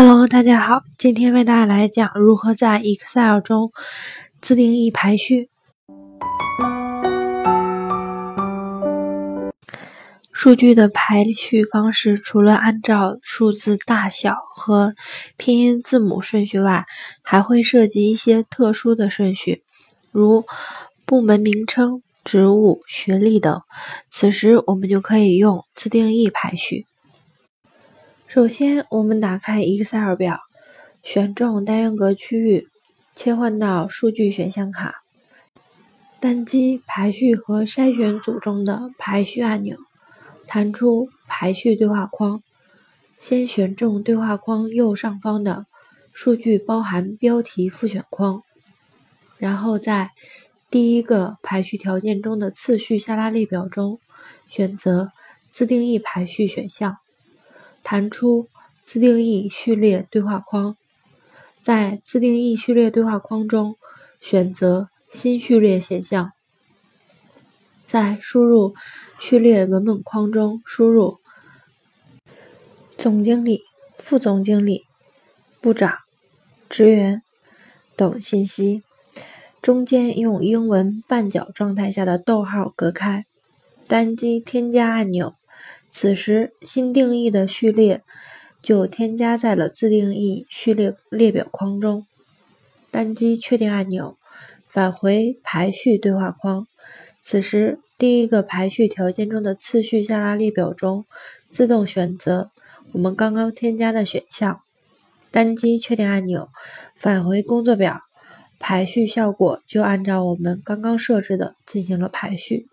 Hello，大家好，今天为大家来讲如何在 Excel 中自定义排序。数据的排序方式除了按照数字大小和拼音字母顺序外，还会涉及一些特殊的顺序，如部门名称、职务、学历等。此时我们就可以用自定义排序。首先，我们打开 Excel 表，选中单元格区域，切换到数据选项卡，单击排序和筛选组中的排序按钮，弹出排序对话框。先选中对话框右上方的数据包含标题复选框，然后在第一个排序条件中的次序下拉列表中选择自定义排序选项。弹出自定义序列对话框，在自定义序列对话框中选择新序列选项，在输入序列文本框中输入总经理、副总经理、部长、职员等信息，中间用英文半角状态下的逗号隔开，单击添加按钮。此时，新定义的序列就添加在了自定义序列列表框中。单击确定按钮，返回排序对话框。此时，第一个排序条件中的次序下拉列表中自动选择我们刚刚添加的选项。单击确定按钮，返回工作表，排序效果就按照我们刚刚设置的进行了排序。